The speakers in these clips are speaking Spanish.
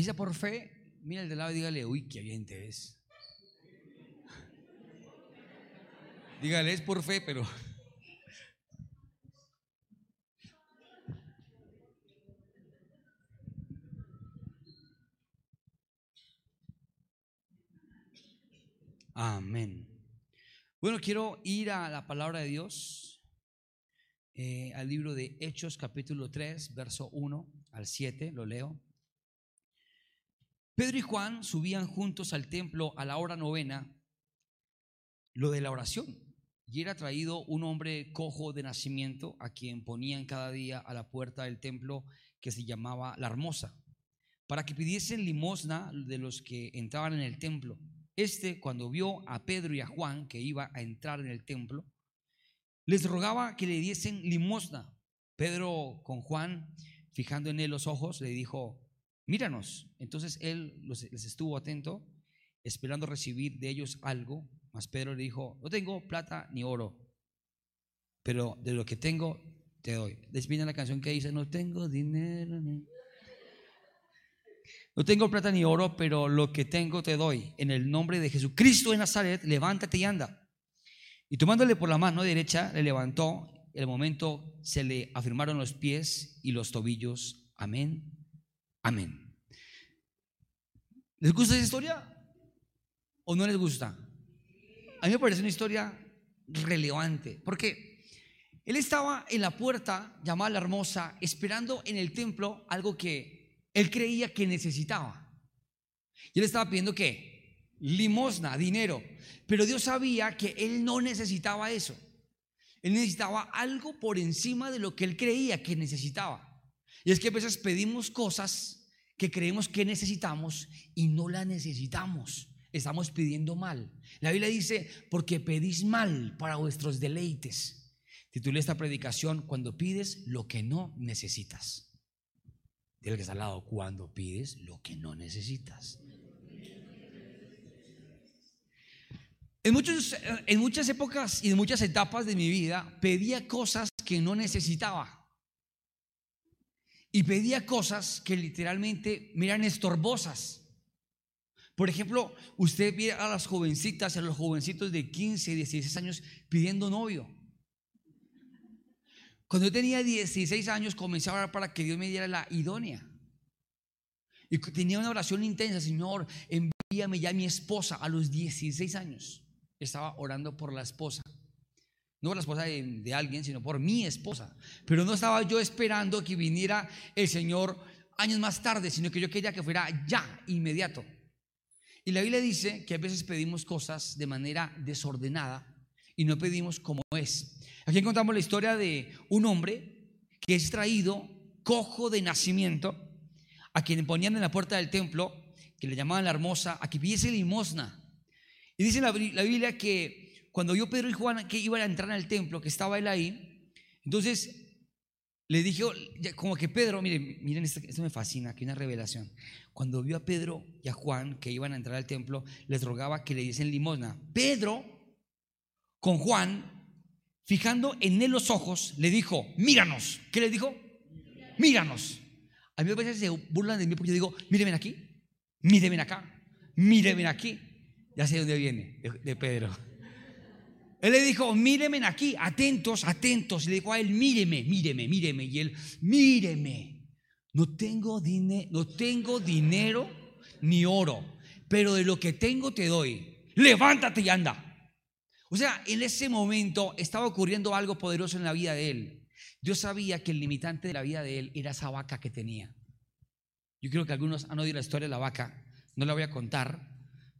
Ahí por fe. Mira el de lado y dígale, uy, qué bien te ves. Dígale, es por fe, pero. Amén. Bueno, quiero ir a la palabra de Dios, eh, al libro de Hechos capítulo 3, verso 1 al 7, lo leo. Pedro y Juan subían juntos al templo a la hora novena, lo de la oración, y era traído un hombre cojo de nacimiento a quien ponían cada día a la puerta del templo que se llamaba La Hermosa, para que pidiesen limosna de los que entraban en el templo. Este, cuando vio a Pedro y a Juan que iba a entrar en el templo, les rogaba que le diesen limosna. Pedro con Juan, fijando en él los ojos, le dijo, míranos. Entonces él les estuvo atento, esperando recibir de ellos algo, mas Pedro le dijo, no tengo plata ni oro, pero de lo que tengo te doy. Despiden la canción que dice, no tengo dinero ni... No tengo plata ni oro, pero lo que tengo te doy. En el nombre de Jesucristo de Nazaret, levántate y anda. Y tomándole por la mano derecha, le levantó. En el momento se le afirmaron los pies y los tobillos. Amén. Amén. ¿Les gusta esa historia? ¿O no les gusta? A mí me parece una historia relevante. Porque él estaba en la puerta llamada la hermosa, esperando en el templo algo que él creía que necesitaba. Y él estaba pidiendo qué? Limosna, dinero. Pero Dios sabía que él no necesitaba eso. Él necesitaba algo por encima de lo que él creía que necesitaba. Y es que a veces pedimos cosas que creemos que necesitamos y no las necesitamos. Estamos pidiendo mal. La Biblia dice, porque pedís mal para vuestros deleites. Titulé esta predicación, cuando pides lo que no necesitas. Dile que está al lado, cuando pides lo que no necesitas. En, en muchas épocas y en muchas etapas de mi vida pedía cosas que no necesitaba. Y pedía cosas que literalmente me eran estorbosas. Por ejemplo, usted ve a las jovencitas, a los jovencitos de 15, 16 años pidiendo novio. Cuando yo tenía 16 años comencé a orar para que Dios me diera la idónea. Y tenía una oración intensa, Señor, envíame ya a mi esposa a los 16 años. Estaba orando por la esposa. No por la esposa de, alguien, sino por mi esposa. Pero no estaba yo esperando que viniera el Señor años más tarde, sino que yo quería que fuera ya, inmediato. Y la Biblia dice que a veces pedimos cosas de manera desordenada y no pedimos como es. Aquí encontramos la historia de un hombre que es traído cojo de nacimiento, a quien ponían en la puerta del templo, que le llamaban la hermosa, a que pidiese limosna. Y dice la, Biblia que cuando vio Pedro y Juan que iban a entrar al templo, que estaba él ahí, entonces le dijo, como que Pedro, miren, miren, esto, esto, me fascina, que una revelación. Cuando vio a Pedro y a Juan que iban a entrar al templo, les rogaba que le diesen limosna. Pedro, con Juan, fijando en él los ojos, le dijo, míranos. ¿Qué le dijo? Míranos. A mí a veces se burlan de mí porque yo digo, mírenme aquí, mírenme acá, mírenme aquí. Ya sé de dónde viene, de, Pedro. Él le dijo, mírenme aquí, atentos, atentos. Le dijo a él, míreme, míreme, míreme. Y él, míreme. No tengo, no tengo dinero ni oro, pero de lo que tengo te doy. Levántate y anda. O sea, en ese momento estaba ocurriendo algo poderoso en la vida de él. Dios sabía que el limitante de la vida de él era esa vaca que tenía. Yo creo que algunos han oído la historia de la vaca. No la voy a contar,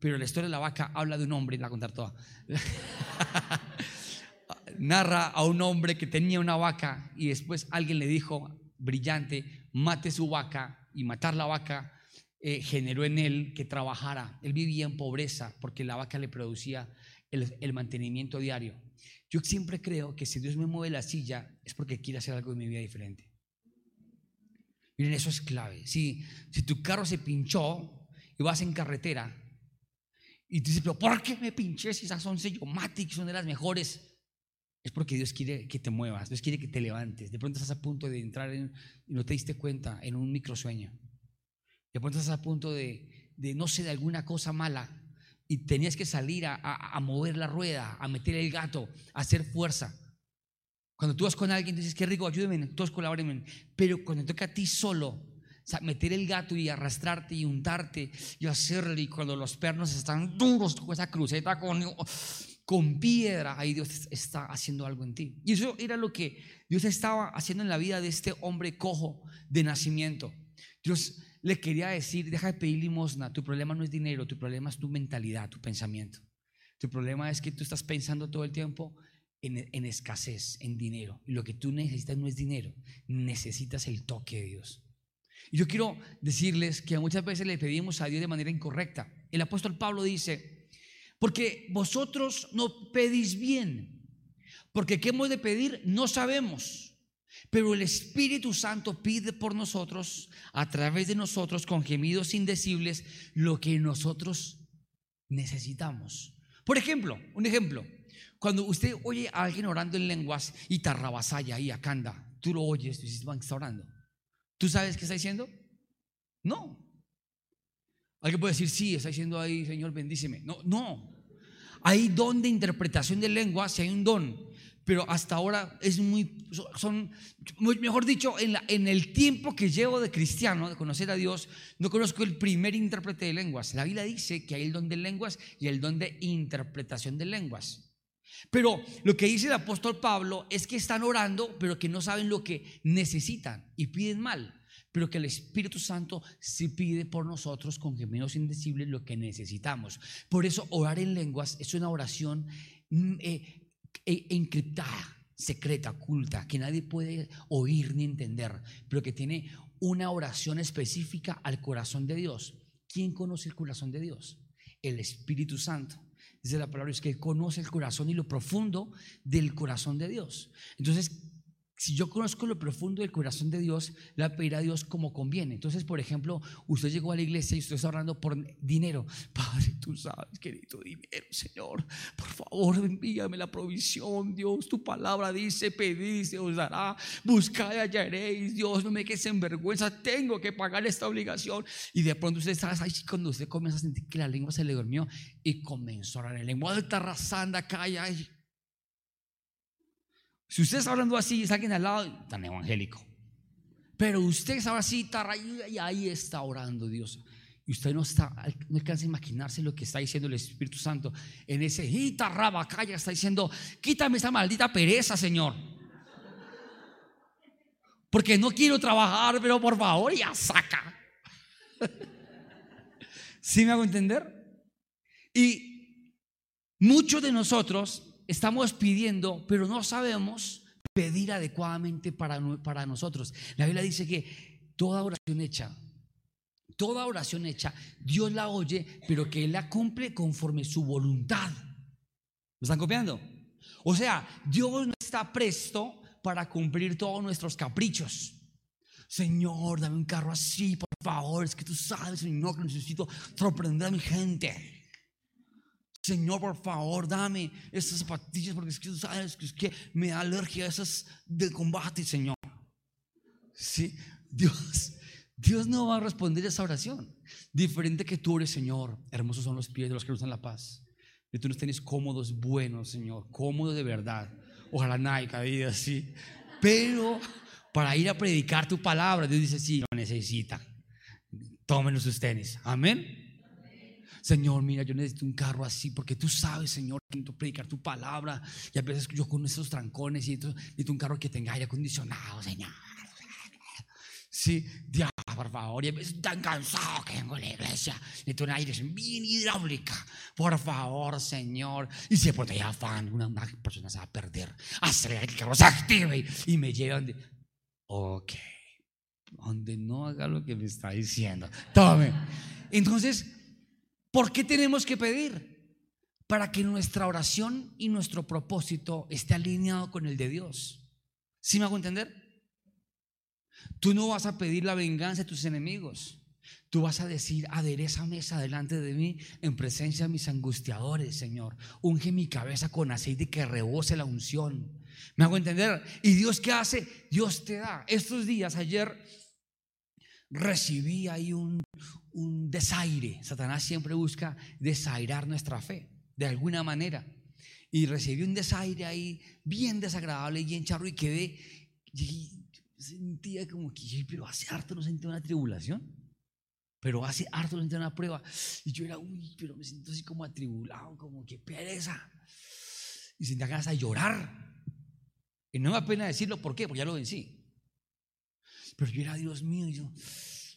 pero la historia de la vaca habla de un hombre, la contar toda. Narra a un hombre que tenía una vaca y después alguien le dijo, brillante, mate su vaca y matar la vaca eh, generó en él que trabajara. Él vivía en pobreza porque la vaca le producía el, mantenimiento diario. Yo siempre creo que si Dios me mueve la silla es porque quiere hacer algo en mi vida diferente. Miren, eso es clave. Si, si tu carro se pinchó y vas en carretera y dices, pero ¿por qué me pinché si esas son Sellomatic, son de las mejores? Es porque Dios quiere que te muevas, Dios quiere que te levantes. De pronto estás a punto de entrar en, y no te diste cuenta en un microsueño. De pronto estás a punto de, de, no sé, de alguna cosa mala y tenías que salir a, a, a, mover la rueda, a meter el gato, a hacer fuerza. Cuando tú vas con alguien, dices, qué rico, ayúdenme, todos colaboren. Pero cuando toca a ti solo, sea, meter el gato y arrastrarte y untarte y hacerlo, y cuando los pernos están duros con esa cruceta con, con piedra, ahí Dios está haciendo algo en ti. Y eso era lo que Dios estaba haciendo en la vida de este hombre cojo de nacimiento. Dios le quería decir, deja de pedir limosna, tu problema no es dinero, tu problema es tu mentalidad, tu pensamiento. Tu problema es que tú estás pensando todo el tiempo en, en, escasez, en dinero. Y lo que tú necesitas no es dinero, necesitas el toque de Dios. Y yo quiero decirles que muchas veces le pedimos a Dios de manera incorrecta. El apóstol Pablo dice, porque vosotros no pedís bien. Porque ¿qué hemos de pedir? No sabemos. Pero el Espíritu Santo pide por nosotros, a través de nosotros, con gemidos indecibles, lo que nosotros necesitamos. Por ejemplo, un ejemplo. Cuando usted oye a alguien orando en lenguas y tarrabasaya y acanda, tú lo oyes, tú dices, está orando. ¿Tú sabes qué está diciendo? No. Alguien puede decir, sí, está diciendo ahí, Señor, bendíceme. No, no. Hay don de interpretación de lengua, si hay un don, pero hasta ahora es muy, son, mejor dicho, en, la, en el tiempo que llevo de cristiano, de conocer a Dios, no conozco el primer intérprete de lenguas. La Biblia dice que hay el don de lenguas y el don de interpretación de lenguas. Pero lo que dice el apóstol Pablo es que están orando, pero que no saben lo que necesitan y piden mal pero que el Espíritu Santo sí pide por nosotros con gemidos indecibles lo que necesitamos. Por eso orar en lenguas es una oración mm, eh, eh, encriptada, secreta, oculta, que nadie puede oír ni entender, pero que tiene una oración específica al corazón de Dios. ¿Quién conoce el corazón de Dios? El Espíritu Santo. Dice la palabra, es que Él conoce el corazón y lo profundo del corazón de Dios. Entonces, si yo conozco lo profundo del corazón de Dios, le voy a pedir a Dios como conviene. Entonces, por ejemplo, usted llegó a la iglesia y usted está orando por dinero. Padre, tú sabes que dinero, Señor. Por favor, envíame la provisión, Dios. Tu palabra dice, pedid, se os dará. Buscad y hallaréis. Dios, no me quedes en vergüenza. Tengo que pagar esta obligación. Y de pronto usted está ahí cuando usted comienza a sentir que la lengua se le durmió y comenzó a orar en lengua de tarrazanda, calla. Si usted está hablando así y está alguien al lado, tan evangélico. Pero usted está así y ahí está orando Dios. Y usted no está, no alcanza a imaginarse lo que está diciendo el Espíritu Santo en ese hita raba calla, está diciendo, quítame esa maldita pereza, Señor. Porque no quiero trabajar, pero por favor, ya saca. ¿Sí me hago entender? Y muchos de nosotros estamos pidiendo, pero no sabemos pedir adecuadamente para, para nosotros. La Biblia dice que toda oración hecha, toda oración hecha, Dios la oye, pero que Él la cumple conforme su voluntad. ¿Me están copiando? O sea, Dios no está presto para cumplir todos nuestros caprichos. Señor, dame un carro así, por favor. Es que tú sabes, Señor, que necesito sorprender a mi gente. Señor, por favor, dame esas zapatillas porque es que, sabes, es que me da alergia a esas de combate, Señor. Sí, Dios, Dios no va a responder esa oración. Diferente que tú eres, Señor. Hermosos son los pies de los que usan la paz. Y tú nos tienes cómodos, buenos, Señor. Cómodos de verdad. Ojalá nadie cada así. Pero para ir a predicar tu palabra, Dios dice, sí, lo necesita. Tómenos sus tenis. Amén. Señor, mira, yo necesito un carro así, porque tú sabes, Señor, que necesito predicar tu palabra. Y a veces yo con esos trancones y necesito un carro que tenga aire acondicionado, Señor. Sí, Dios, por favor, y a veces tan cansado que vengo a la iglesia. Necesito un aire bien hidráulica. Por favor, Señor. Y si por ya afán, una, una, persona se va a perder. Hacer que el carro se active y, me llevan de. Ok. Donde no haga lo que me está diciendo. Tome. Entonces, ¿Por qué tenemos que pedir? Para que nuestra oración y nuestro propósito esté alineado con el de Dios. ¿Sí me hago entender? Tú no vas a pedir la venganza de tus enemigos. Tú vas a decir, adereza mesa delante de mí en presencia de mis angustiadores, Señor. Unge mi cabeza con aceite que rebose la unción. ¿Me hago entender? ¿Y Dios qué hace? Dios te da. Estos días, ayer recibí ahí un, un desaire. Satanás siempre busca desairar nuestra fe, de alguna manera. Y recibí un desaire ahí bien desagradable, bien charro, y quedé, y sentía como que, pero hace harto no sentí una tribulación. Pero hace harto no sentí una prueba. Y yo era, uy, pero me siento así como atribulado, como que pereza. Y sentía ganas de llorar. Y no me da pena decirlo, ¿por qué? Porque ya lo vencí. Pero yo era, Dios mío, y yo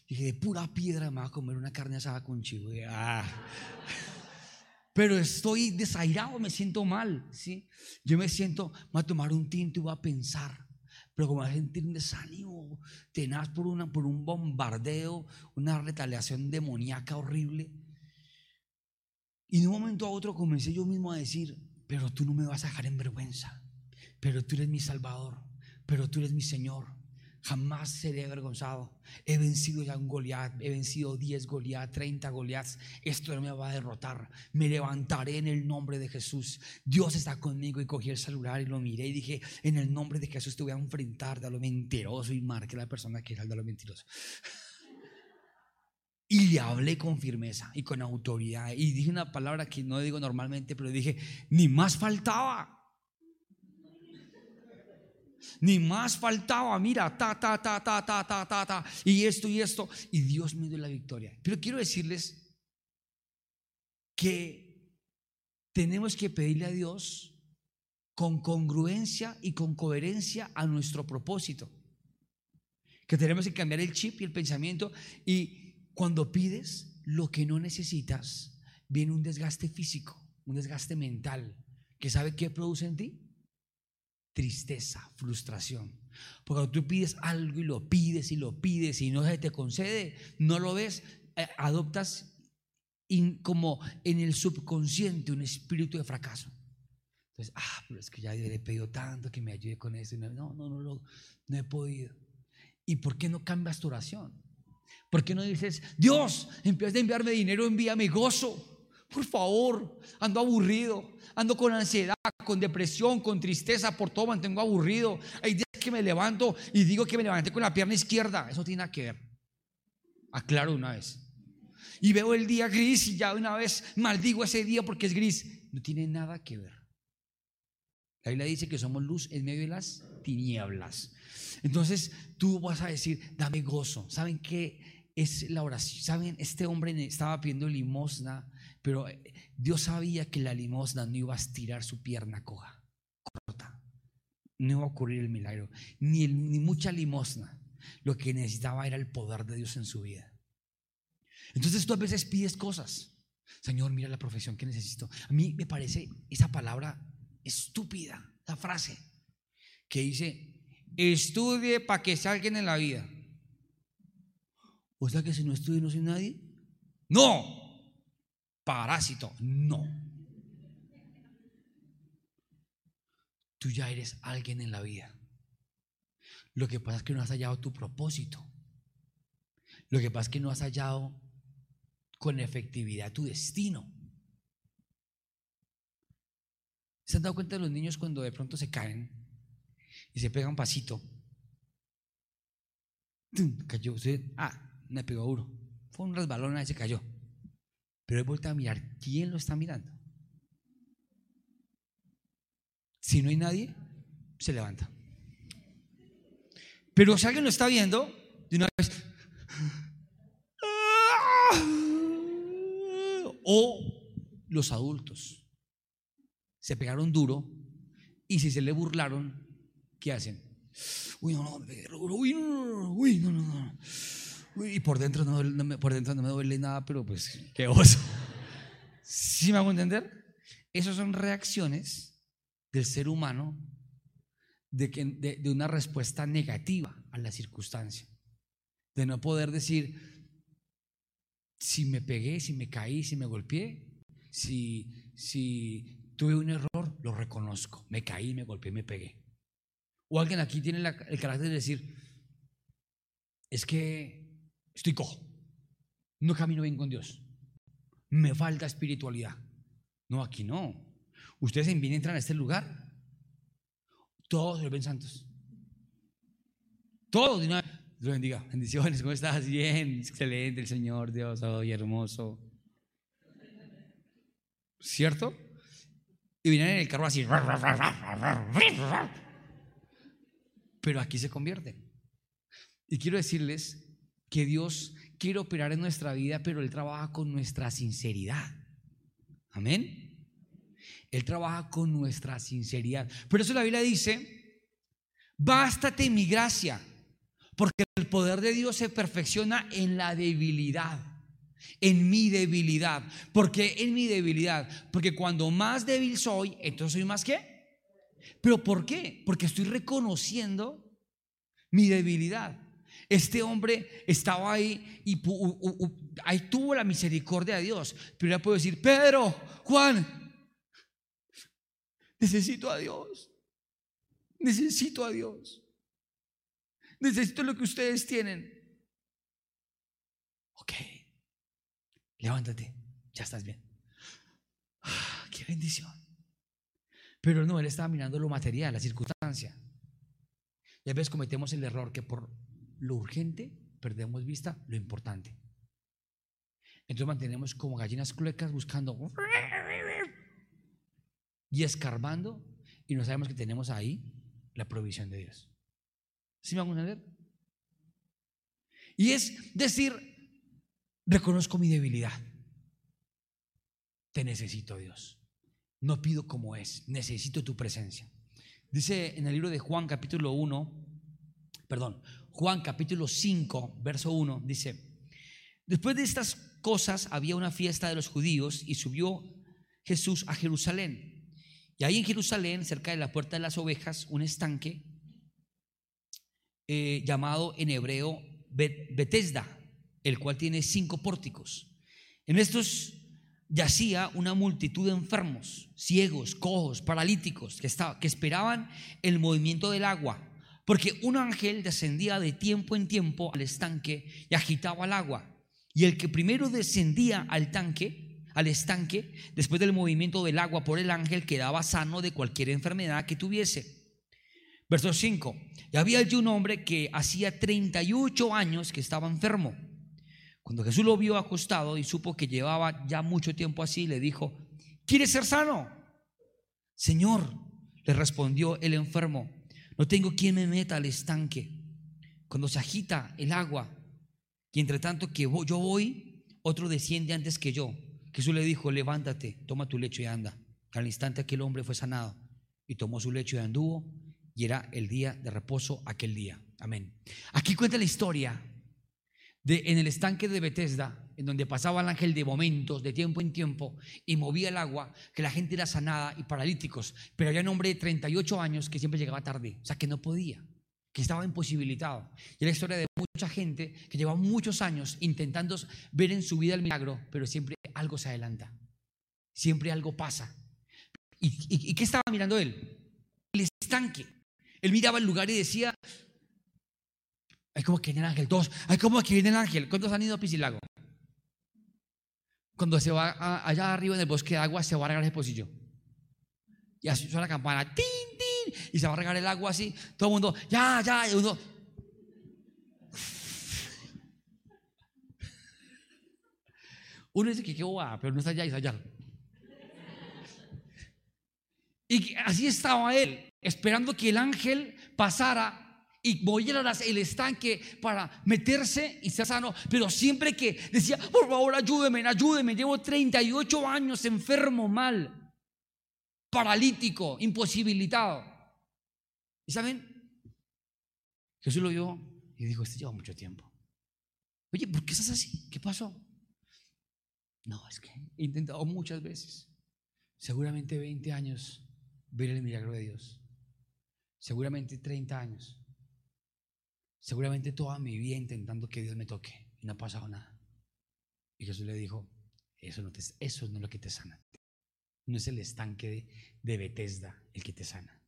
dije, de pura piedra me va a comer una carne asada con chivo. Ah. Pero estoy desairado, me siento mal, ¿sí? Yo me siento, voy a tomar un tinto y voy a pensar. Pero como a sentir un desánimo tenaz por, una, por un bombardeo, una retaliación demoníaca horrible. Y de un momento a otro comencé yo mismo a decir, pero tú no me vas a dejar en vergüenza, pero tú eres mi Salvador, pero tú eres mi Señor. Jamás seré avergonzado. He vencido ya un Goliat, he vencido 10 Goliat, 30 Goliaths. Esto no me va a derrotar. Me levantaré en el nombre de Jesús. Dios está conmigo y cogí el celular y lo miré y dije, en el nombre de Jesús te voy a enfrentar de lo mentiroso y marqué la persona que era de lo mentiroso. Y le hablé con firmeza y con autoridad. Y dije una palabra que no digo normalmente, pero dije, ni más faltaba. Ni más faltaba, mira, ta, ta, ta, ta, ta, ta, ta, ta, y esto y esto. Y Dios me dio la victoria. Pero quiero decirles que tenemos que pedirle a Dios con congruencia y con coherencia a nuestro propósito. Que tenemos que cambiar el chip y el pensamiento. Y cuando pides lo que no necesitas, viene un desgaste físico, un desgaste mental, que sabe qué produce en ti tristeza, frustración. Porque cuando tú pides algo y lo pides y lo pides y no se te concede, no lo ves, eh, adoptas como en el subconsciente un espíritu de fracaso. Entonces, ah, pero es que ya le he pedido tanto que me ayude con eso. No, no, no, no, he podido. ¿Y por qué no cambias tu oración? ¿Por qué no dices, Dios, en vez de enviarme dinero, envíame gozo? Por favor, ando aburrido, ando con ansiedad, con depresión, con tristeza, por todo mantengo aburrido. Hay días que me levanto y digo que me levanté con la pierna izquierda. Eso tiene nada que ver. Aclaro una vez. Y veo el día gris y ya una vez maldigo ese día porque es gris. No tiene nada que ver. La Biblia dice que somos luz en medio de las tinieblas. Entonces tú vas a decir, dame gozo. ¿Saben qué es la oración? ¿Saben? Este hombre estaba pidiendo limosna pero eh, Dios sabía que la limosna no iba a estirar su pierna coja, corta. No iba a ocurrir el milagro, ni, ni mucha limosna. Lo que necesitaba era el poder de Dios en su vida. Entonces tú a veces pides cosas. Señor, mira la profesión que necesito. A mí me parece esa palabra estúpida, esa frase que dice, estudie para que salgan en la vida. O sea que si no estudie no soy nadie. No, parásito. No. Tú ya eres alguien en la vida. Lo que pasa es que no has hallado tu propósito. Lo que pasa es que no has hallado con efectividad tu destino. ¿Se han dado cuenta de los niños cuando de pronto se caen y se pegan pasito? Cayó usted. Ah, me pegó duro. Fue un resbalón y se cayó. Pero he vuelto a mirar, ¿quién lo está mirando? Si no hay nadie, se levanta. Pero si alguien lo está viendo, de una vez. O los adultos se pegaron duro y si se le burlaron, ¿qué hacen? Uy, no, no, uy, no, uy, no, no, no. Y por dentro no, me, por dentro no me duele nada, pero pues qué oso. ¿Sí me hago entender? Esas son reacciones del ser humano de, que, de, una respuesta negativa a la circunstancia. De no poder decir, si me pegué, si me caí, si me golpeé, si, si tuve un error, lo reconozco. Me caí, me golpeé, me pegué. O alguien aquí tiene el carácter de decir, es que estoy cojo. No camino bien con Dios. Me falta espiritualidad. No, aquí no. Ustedes en bien entran a este lugar. Todos se ven santos. Todos. Dios bendiga. Bendiciones. ¿Cómo estás? Bien. Excelente el Señor, Dios, hoy hermoso. ¿Cierto? Y vienen en el carro así. Pero aquí se convierte Y quiero decirles que Dios quiere operar en nuestra vida, pero Él trabaja con nuestra sinceridad. Amén. Él trabaja con nuestra sinceridad. Por eso la Biblia dice, bástate mi gracia, porque el poder de Dios se perfecciona en la debilidad, en mi debilidad. porque en mi debilidad? Porque cuando más débil soy, entonces soy más qué. ¿Pero por qué? Porque estoy reconociendo mi debilidad. Este hombre estaba ahí y ahí tuvo la misericordia de Dios. Pero ya puedo decir, Pedro, Juan, necesito a Dios. Necesito a Dios. Necesito lo que ustedes tienen. Ok, levántate, ya estás bien. Ah, qué bendición. Pero no, él estaba mirando lo material, la circunstancia. Y a veces cometemos el error que por lo urgente perdemos vista lo importante. Entonces mantenemos como gallinas cluecas buscando y escarbando y no sabemos que tenemos ahí la provisión de Dios. ¿Sí me van a entender? Y es decir, reconozco mi debilidad. Te necesito, Dios. No pido como es, necesito tu presencia. Dice en el libro de Juan capítulo 1, perdón, Juan capítulo 5, verso 1, dice, después de estas cosas había una fiesta de los judíos y subió Jesús a Jerusalén. Y ahí en Jerusalén, cerca de la puerta de las ovejas, un estanque eh, llamado en hebreo Betesda, el cual tiene cinco pórticos. En estos yacía una multitud de enfermos, ciegos, cojos, paralíticos, que, estaba, que esperaban el movimiento del agua, porque un ángel descendía de tiempo en tiempo al estanque y agitaba el agua. Y el que primero descendía al tanque, al estanque, después del movimiento del agua por el ángel, quedaba sano de cualquier enfermedad que tuviese. Verso 5. Y había allí un hombre que hacía 38 años que estaba enfermo. Cuando Jesús lo vio acostado y supo que llevaba ya mucho tiempo así, le dijo, ¿quieres ser sano? Señor, le respondió el enfermo, no tengo quien me meta al estanque cuando se agita el agua. Y entre tanto que yo voy, otro desciende antes que yo. Jesús le dijo, levántate, toma tu lecho y anda. Al instante aquel hombre fue sanado y tomó su lecho y anduvo y era el día de reposo aquel día. Amén. Aquí cuenta la historia de en el estanque de Bethesda, en donde pasaba el ángel de momentos, de tiempo en tiempo, y movía el agua, que la gente era sanada y paralíticos, pero había un hombre de 38 años que siempre llegaba tarde, o sea, que no podía, que estaba imposibilitado. Y la historia de mucha gente que lleva muchos años intentando ver en su vida el milagro, pero siempre algo se adelanta, siempre algo pasa. ¿Y, y qué estaba mirando él? El estanque. Él miraba el lugar y decía, hay como que viene el ángel, todos, hay como que viene el ángel. ¿Cuántos han ido a Pisilago? Cuando se va allá arriba en el bosque de agua, se va a regar el pocillo. Y así suena la campana, tin, tin, y se va a regar el agua así. Todo el mundo, ya, ya, y uno. Uno dice que qué boba, pero no está allá, está allá. Y así estaba él esperando que el ángel pasara y moviera el estanque para meterse y ser sano, pero siempre que decía, por favor, ayúdeme, ayúdeme, llevo 38 años enfermo mal, paralítico, imposibilitado. ¿Y saben? Jesús lo vio y dijo, este lleva mucho tiempo. Oye, ¿por qué estás así? ¿Qué pasó? No, es que he intentado muchas veces, seguramente 20 años, ver el milagro de Dios seguramente 30 años, seguramente toda mi vida intentando que Dios me toque y no ha pasado nada. Y Jesús le dijo, eso no, eso no es lo que te sana. No es el estanque de, de Bethesda el que te sana.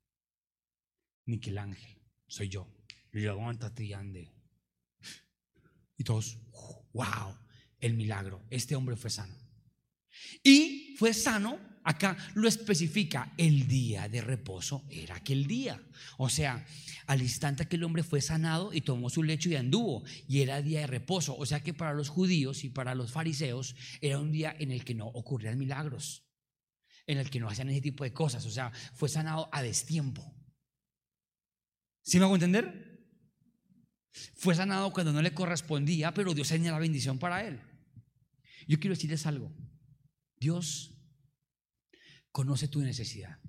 Ni que el ángel, soy yo. Levántate y ande. Y todos, wow, el milagro. Este hombre fue sano. Y fue sano Acá lo especifica, el día de reposo era aquel día. O sea, al instante que el hombre fue sanado y tomó su lecho y anduvo, y era día de reposo. O sea que para los judíos y para los fariseos era un día en el que no ocurrían milagros, en el que no hacían ese tipo de cosas. O sea, fue sanado a destiempo. ¿Sí me hago entender? Fue sanado cuando no le correspondía, pero Dios tenía la bendición para él. Yo quiero decirles algo. Dios conoce tu necesidad.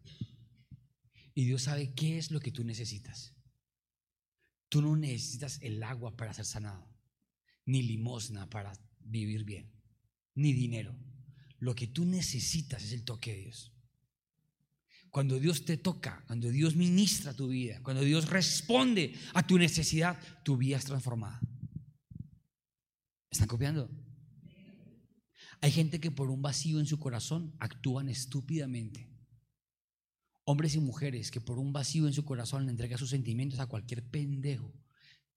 Y Dios sabe qué es lo que tú necesitas. Tú no necesitas el agua para ser sanado, ni limosna para vivir bien, ni dinero. Lo que tú necesitas es el toque de Dios. Cuando Dios te toca, cuando Dios ministra tu vida, cuando Dios responde a tu necesidad, tu vida es transformada. ¿Están copiando? Hay gente que por un vacío en su corazón actúan estúpidamente. Hombres y mujeres que por un vacío en su corazón le entregan sus sentimientos a cualquier pendejo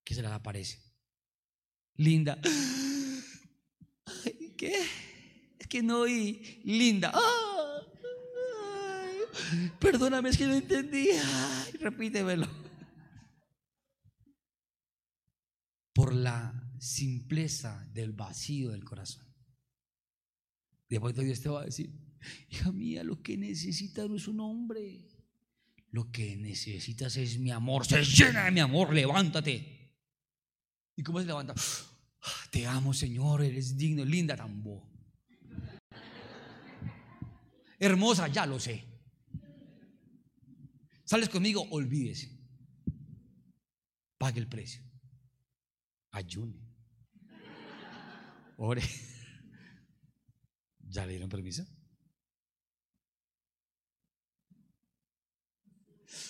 que se les aparece. Linda. ¿Qué? Es que no oí. Linda. perdóname, es que no entendí. repítemelo. Por la simpleza del vacío del corazón. Después Dios te va a decir, hija mía, lo que necesitas no es un hombre. Lo que necesitas es mi amor. Se llena de mi amor, levántate. ¿Y cómo se levanta? Te amo, Señor, eres digno, linda tambo. Hermosa, ya lo sé. Sales conmigo, olvídese. Pague el precio. Ayune. Ore. ¿Ya le dieron permiso?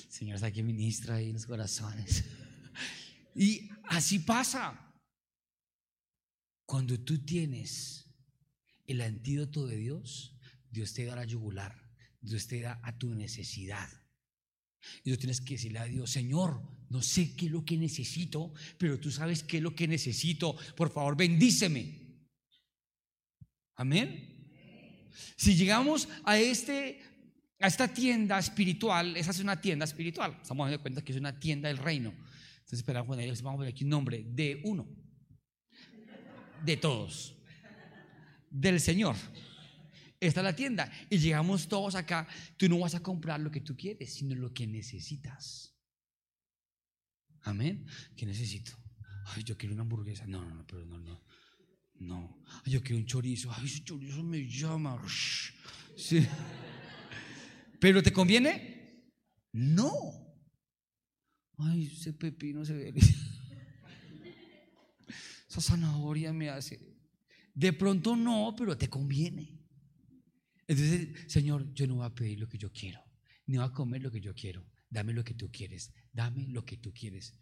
Señor está aquí ministra ahí en los corazones. Y así pasa. Cuando tú tienes el antídoto de Dios, Dios te da la yugular, Dios te da a tu necesidad. Y tú tienes que decirle a Dios, Señor, no sé qué es lo que necesito, pero tú sabes qué es lo que necesito. Por favor, bendíceme. Amén. Si llegamos a, este, a esta tienda espiritual, esa es una tienda espiritual, estamos dando cuenta que es una tienda del reino. Entonces, esperamos, vamos a poner aquí un nombre de uno, de todos, del Señor. Esta es la tienda. Y llegamos todos acá. Tú no vas a comprar lo que tú quieres, sino lo que necesitas. Amén. ¿Qué necesito? Yo quiero una hamburguesa. No, no, no, pero no, no. No. yo quiero un chorizo. Ay, ese chorizo me llama. ¿Pero te conviene? No. Ay, ese pepino se ve. Esa zanahoria me hace. De pronto no, pero te conviene. Entonces, Señor, yo no voy a pedir lo que yo quiero, ni voy a comer lo que yo quiero. Dame lo que tú quieres. Dame lo que tú quieres.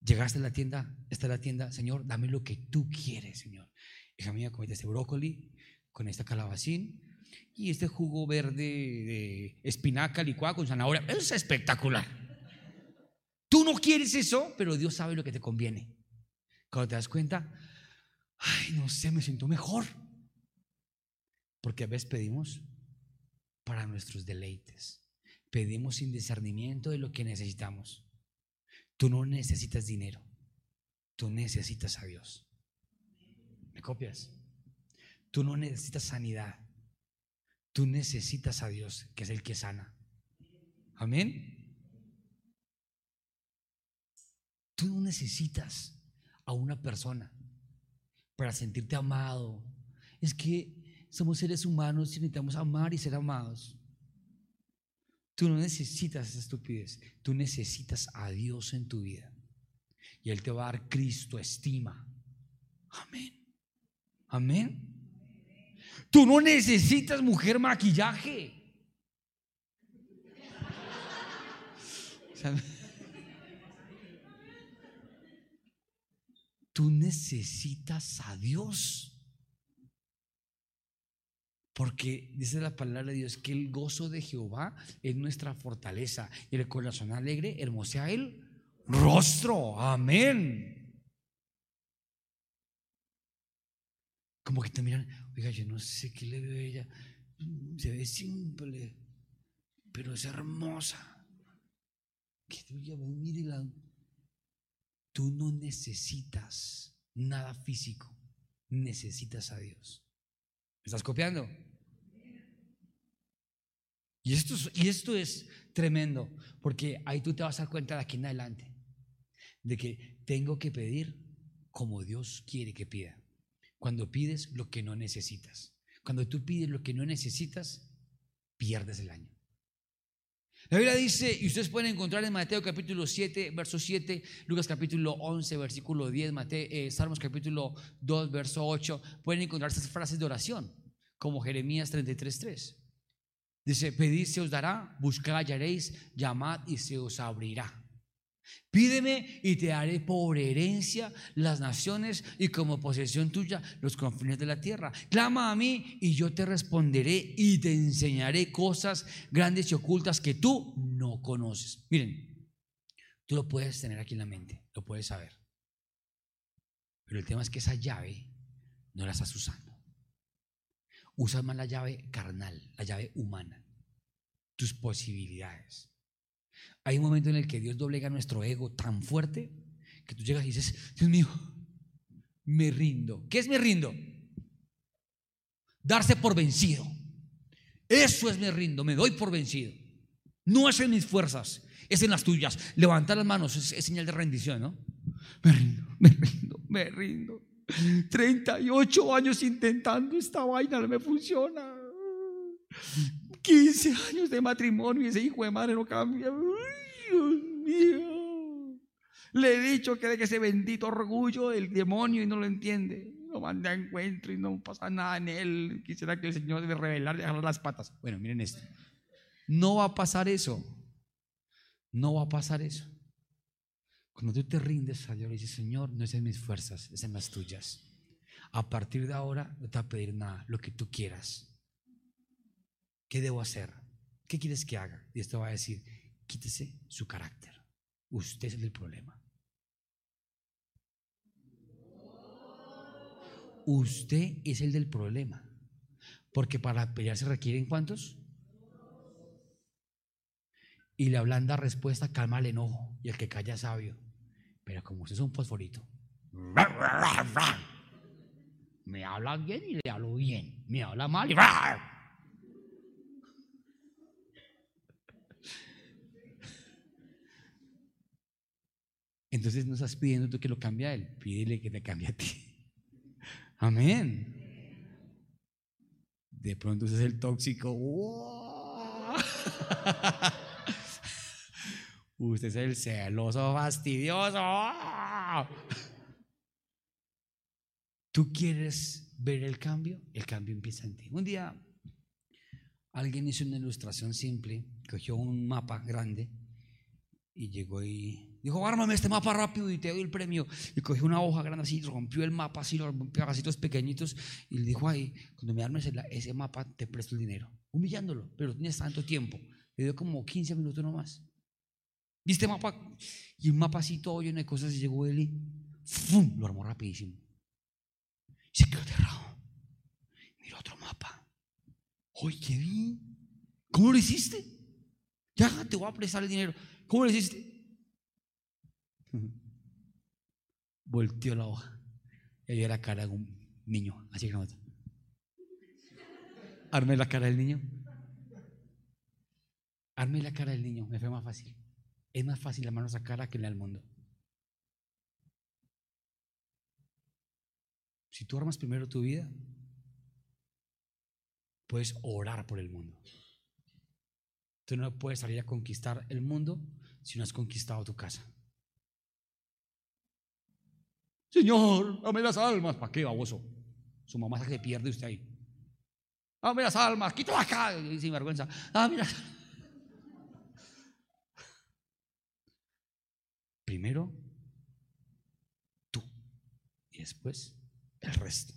Llegaste a la tienda, está la tienda, Señor, dame lo que tú quieres, Señor. Hija mía, comete este brócoli con esta calabacín y este jugo verde de espinaca licuada con zanahoria. Eso es espectacular. Tú no quieres eso, pero Dios sabe lo que te conviene. Cuando te das cuenta, ay, no sé, me siento mejor. Porque a veces pedimos para nuestros deleites. Pedimos sin discernimiento de lo que necesitamos. Tú no necesitas dinero, tú necesitas a Dios. ¿Me copias? Tú no necesitas sanidad, tú necesitas a Dios, que es el que sana. Amén. Tú no necesitas a una persona para sentirte amado. Es que somos seres humanos y necesitamos amar y ser amados. Tú no necesitas esa estupidez, tú necesitas a Dios en tu vida. Y Él te va a dar Cristo estima. Amén. Amén. Tú no necesitas mujer maquillaje. Tú necesitas a Dios. Porque dice la palabra de Dios que el gozo de Jehová es nuestra fortaleza y el corazón alegre hermosea el rostro. Amén. Como que te miran, oiga, yo no sé qué le veo a ella. se ve simple, pero es hermosa. Que tú ya mírela. Tú no necesitas nada físico, necesitas a Dios. ¿Me estás copiando? Y esto, es, y esto es tremendo, porque ahí tú te vas a dar cuenta de aquí en adelante, de que tengo que pedir como Dios quiere que pida. Cuando pides lo que no necesitas. Cuando tú pides lo que no necesitas, pierdes el año. La Biblia dice, y ustedes pueden encontrar en Mateo capítulo 7, verso 7, Lucas capítulo 11, versículo 10, Mateo, eh, Salmos capítulo 2, verso 8, pueden encontrar estas frases de oración, como Jeremías 33, 3. Dice, pedid se os dará, buscad hallaréis, llamad y se os abrirá. Pídeme y te haré por herencia las naciones y como posesión tuya los confines de la tierra. Clama a mí y yo te responderé y te enseñaré cosas grandes y ocultas que tú no conoces. Miren, tú lo puedes tener aquí en la mente, lo puedes saber. Pero el tema es que esa llave no la estás usando. Usas más la llave carnal, la llave humana, tus posibilidades. Hay un momento en el que Dios doblega nuestro ego tan fuerte que tú llegas y dices, Dios mío, me rindo. ¿Qué es me rindo? Darse por vencido. Eso es me rindo, me doy por vencido. No es en mis fuerzas, es en las tuyas. Levantar las manos es, señal de rendición, ¿no? Me rindo, me rindo, me rindo. 38 años intentando esta vaina, no me funciona. 15 años de matrimonio y ese hijo de madre no cambia. Dios mío. Le he dicho que de ese bendito orgullo del demonio y no lo entiende. Lo manda a encuentro y no pasa nada en él. Quisiera que el Señor debe revelar y dejar las patas. Bueno, miren esto. No va a pasar eso. No va a pasar eso. Cuando tú te rindes a Dios y dices, Señor, no es en mis fuerzas, es en las tuyas. A partir de ahora no te va a pedir nada, lo que tú quieras. ¿Qué debo hacer? ¿Qué quieres que haga? Y esto va a decir, quítese su carácter. Usted es el problema. Usted es el del problema. Porque para pelear se requieren cuántos? Y la blanda respuesta calma el enojo y el que calla sabio. Pero como usted es un fosforito, me habla bien y le hablo bien. Me habla mal y Entonces no estás pidiendo tú que lo cambie a él, pídele que te cambie a ti. Amén. De pronto ese es el tóxico. Usted es el celoso fastidioso. ¿Tú quieres ver el cambio? El cambio empieza en ti. Un día alguien hizo una ilustración simple, cogió un mapa grande y llegó y Dijo, ármame este mapa rápido y te doy el premio. Y cogió una hoja grande así, rompió el mapa así, los pedacitos pequeñitos. Y le dijo, ahí, cuando me armes ese mapa, te presto el dinero. Humillándolo, pero tienes tanto tiempo. Le dio como 15 minutos nomás. ¿Viste mapa? Y un mapa así todo lleno de cosas. Y llegó él y ¡fum! lo armó rapidísimo. Y se quedó aterrado. Mira otro mapa. Oye, qué bien. ¿Cómo lo hiciste? Ya te voy a prestar el dinero. ¿Cómo lo hiciste? Volteó la hoja y vio la cara de un niño. Así que Armé la cara del niño. Armé la cara del niño. Me fue más fácil. Es más fácil la mano esa cara que en el mundo. Si tú armas primero tu vida, puedes orar por el mundo. Tú no puedes salir a conquistar el mundo si no has conquistado tu casa. Señor, dame las almas. ¿Para qué, baboso? Su mamá se pierde usted ahí. Dame las almas, quítala acá, sin vergüenza. Dame las Primero, tú. Y después, el resto.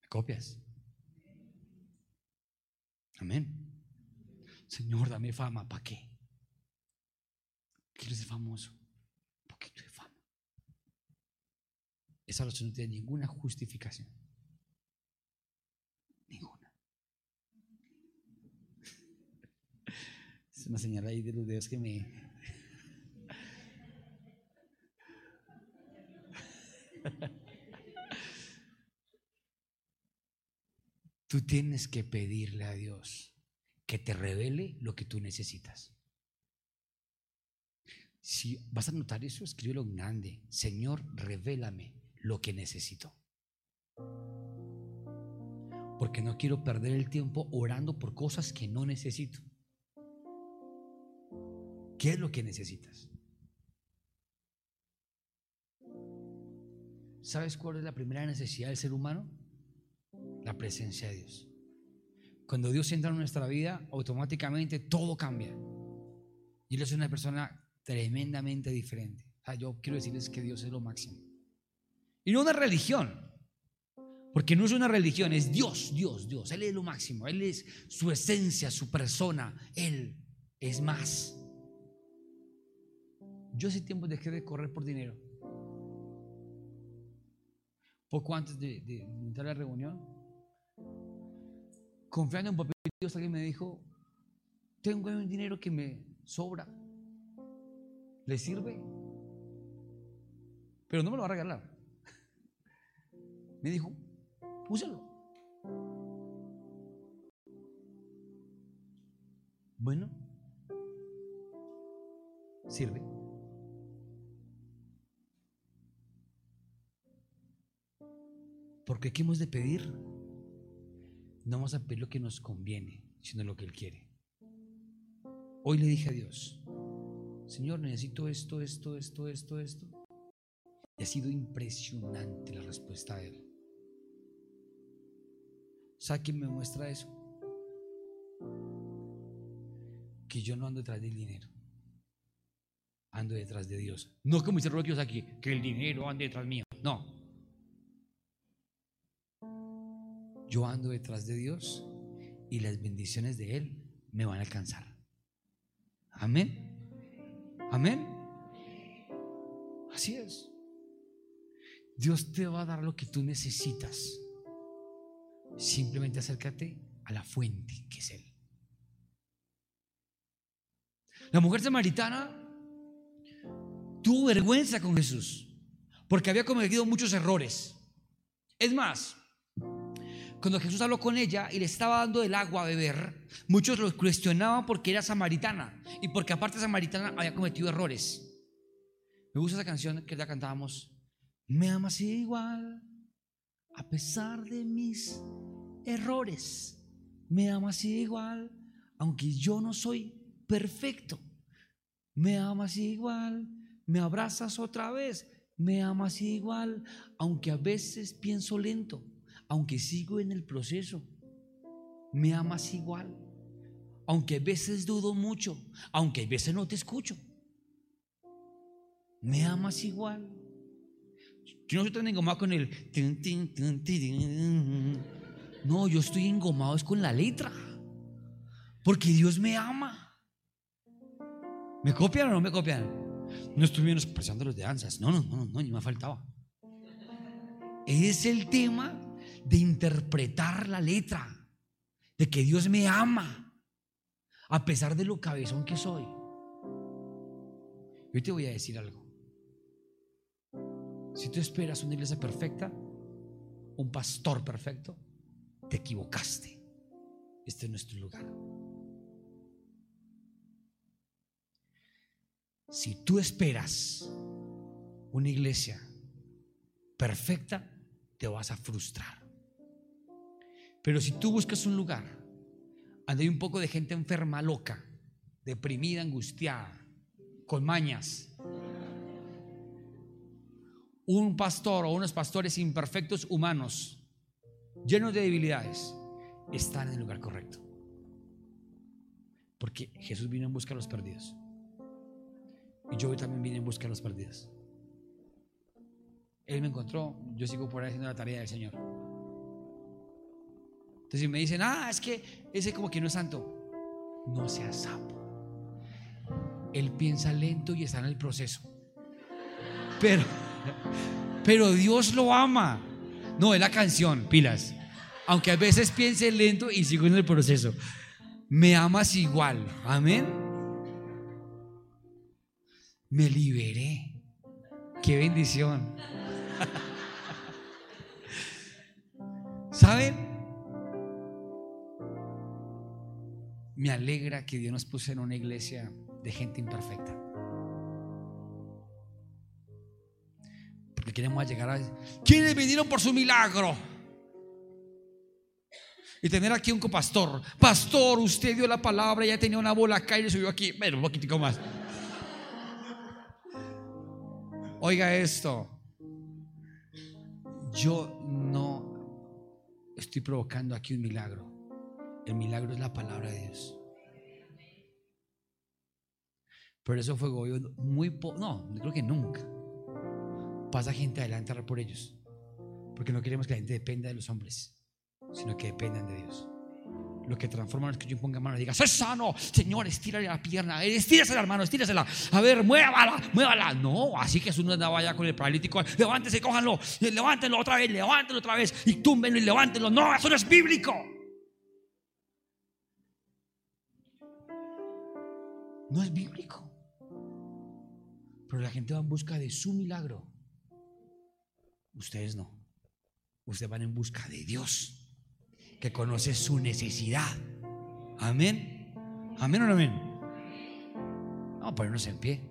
¿Me copias? Amén. Señor, dame fama. ¿Para qué? Quiero ser famoso. esa oración no tiene ninguna justificación. Ninguna. Es una señal ahí de los dedos que me... Tú tienes que pedirle a Dios que te revele lo que tú necesitas. Si vas a notar eso, escríbelo en grande. Señor, revélame lo que necesito. Porque no quiero perder el tiempo orando por cosas que no necesito. ¿Qué es lo que necesitas? ¿Sabes cuál es la primera necesidad del ser humano? La presencia de Dios. Cuando Dios entra en nuestra vida, automáticamente todo cambia. Y Él es una persona tremendamente diferente. yo quiero decirles que Dios es lo máximo. Y no una religión. Porque no es una religión, es Dios, Dios, Dios. Él es lo máximo. Él es su esencia, su persona. Él es más. Yo hace tiempo dejé de correr por dinero. Poco antes de, entrar a la reunión, confiando en papel Dios, alguien me dijo, tengo un dinero que me sobra. ¿Le sirve? Pero no me lo va a regalar. Me dijo, úselo. Bueno, sirve. Porque ¿qué hemos de pedir? No vamos a pedir lo que nos conviene, sino lo que Él quiere. Hoy le dije a Dios, Señor, necesito esto, esto, esto, esto, esto. Y ha sido impresionante la respuesta de Él. ¿Sabe me muestra eso? Que yo no ando detrás del dinero. Ando detrás de Dios. No como dice Roquios aquí, que el dinero ande detrás mío. No. Yo ando detrás de Dios y las bendiciones de Él me van a alcanzar. Amén. Amén. Así es. Dios te va a dar lo que tú necesitas. Simplemente acércate a la fuente que es Él. La mujer samaritana tuvo vergüenza con Jesús porque había cometido muchos errores. Es más, cuando Jesús habló con ella y le estaba dando el agua a beber, muchos lo cuestionaban porque era samaritana y porque aparte samaritana había cometido errores. Me gusta esa canción que ya cantábamos. Me amas igual a pesar de mis errores. Me amas igual, aunque yo no soy perfecto. Me amas igual, me abrazas otra vez. Me amas igual, aunque a veces pienso lento, aunque sigo en el proceso. Me amas igual, aunque a veces dudo mucho, aunque a veces no te escucho. Me amas igual. Yo no estoy tan engomado con el. No, yo estoy engomado con la letra. Porque Dios me ama. ¿Me copian o no me copian? No estoy menospreciando los de danzas. No, no, no, no, ni me faltaba. Es el tema de interpretar la letra. De que Dios me ama. A pesar de lo cabezón que soy. Yo te voy a decir algo. Si tú esperas una iglesia perfecta, un pastor perfecto, te equivocaste. Este es nuestro lugar. Si tú esperas una iglesia perfecta, te vas a frustrar. Pero si tú buscas un lugar donde hay un poco de gente enferma, loca, deprimida, angustiada, con mañas, un pastor o unos pastores imperfectos humanos, llenos de debilidades, están en el lugar correcto. Porque Jesús vino en busca de los perdidos. Y yo también vine en busca de los perdidos. Él me encontró, yo sigo por ahí haciendo la tarea del Señor. Entonces, me dicen, ah, es que ese como que no es santo, no sea sapo. Él piensa lento y está en el proceso. Pero pero Dios lo ama. No, es la canción, pilas. Aunque a veces piense lento y sigo en el proceso. Me amas igual. Amén. Me liberé. Qué bendición. ¿Saben? Me alegra que Dios nos puso en una iglesia de gente imperfecta. Porque queremos llegar a... ¿Quiénes vinieron por su milagro? Y tener aquí un copastor. Pastor, usted dio la palabra, ya tenía una bola acá y le subió aquí. Bueno, un poquitico más. Oiga esto. Yo no estoy provocando aquí un milagro. El milagro es la palabra de Dios. Pero eso fue muy poco. No, creo que nunca. Pasa gente adelante por ellos. Porque no queremos que la gente dependa de los hombres, sino que dependan de Dios. Lo que transforma es que yo ponga mano y diga, soy sano, Señor, estírale la pierna, estírasela, hermano, estírasela. A ver, muévala, muévala. No, así que uno andaba allá con el paralítico, levántese, cójanlo, levántenlo otra vez, levántenlo otra vez, y túmbenlo y levántenlo. No, eso no es bíblico. No es bíblico. Pero la gente va en busca de su milagro. Ustedes no. Ustedes van en busca de Dios, que conoce su necesidad. Amén. Amén o no amén. Vamos a ponernos en pie.